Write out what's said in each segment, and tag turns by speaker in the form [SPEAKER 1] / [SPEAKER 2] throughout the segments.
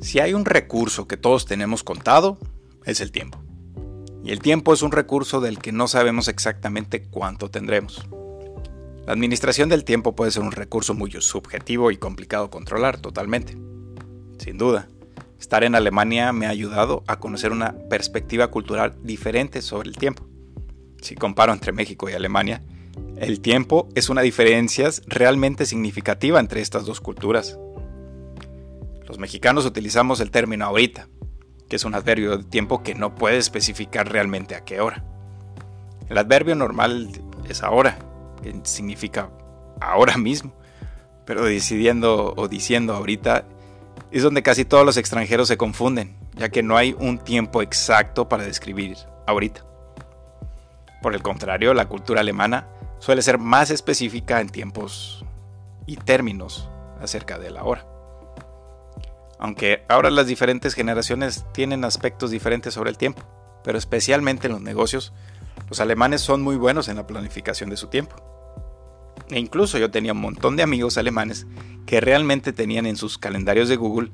[SPEAKER 1] Si hay un recurso que todos tenemos contado, es el tiempo. Y el tiempo es un recurso del que no sabemos exactamente cuánto tendremos. La administración del tiempo puede ser un recurso muy subjetivo y complicado controlar totalmente. Sin duda, estar en Alemania me ha ayudado a conocer una perspectiva cultural diferente sobre el tiempo. Si comparo entre México y Alemania, el tiempo es una diferencia realmente significativa entre estas dos culturas. Los mexicanos utilizamos el término ahorita, que es un adverbio de tiempo que no puede especificar realmente a qué hora. El adverbio normal es ahora, que significa ahora mismo, pero decidiendo o diciendo ahorita es donde casi todos los extranjeros se confunden, ya que no hay un tiempo exacto para describir ahorita. Por el contrario, la cultura alemana suele ser más específica en tiempos y términos acerca de la hora. Aunque ahora las diferentes generaciones tienen aspectos diferentes sobre el tiempo, pero especialmente en los negocios, los alemanes son muy buenos en la planificación de su tiempo. E incluso yo tenía un montón de amigos alemanes que realmente tenían en sus calendarios de Google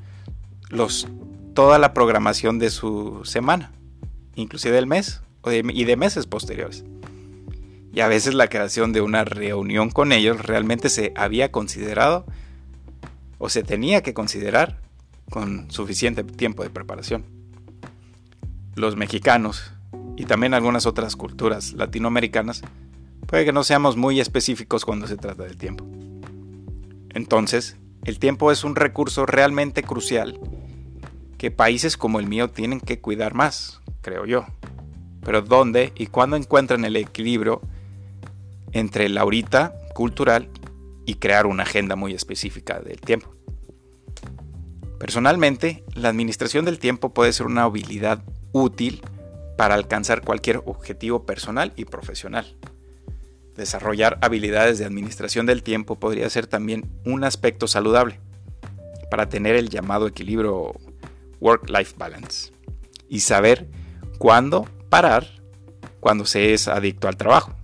[SPEAKER 1] toda la programación de su semana, inclusive del mes y de meses posteriores. Y a veces la creación de una reunión con ellos realmente se había considerado o se tenía que considerar con suficiente tiempo de preparación. Los mexicanos y también algunas otras culturas latinoamericanas puede que no seamos muy específicos cuando se trata del tiempo. Entonces, el tiempo es un recurso realmente crucial que países como el mío tienen que cuidar más, creo yo. Pero ¿dónde y cuándo encuentran el equilibrio entre la ahorita cultural y crear una agenda muy específica del tiempo? Personalmente, la administración del tiempo puede ser una habilidad útil para alcanzar cualquier objetivo personal y profesional. Desarrollar habilidades de administración del tiempo podría ser también un aspecto saludable para tener el llamado equilibrio work-life balance y saber cuándo parar cuando se es adicto al trabajo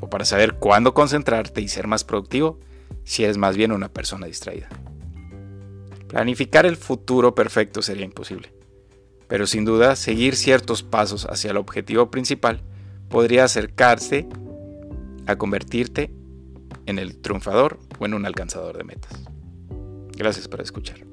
[SPEAKER 1] o para saber cuándo concentrarte y ser más productivo si eres más bien una persona distraída. Planificar el futuro perfecto sería imposible, pero sin duda seguir ciertos pasos hacia el objetivo principal podría acercarse a convertirte en el triunfador o en un alcanzador de metas. Gracias por escuchar.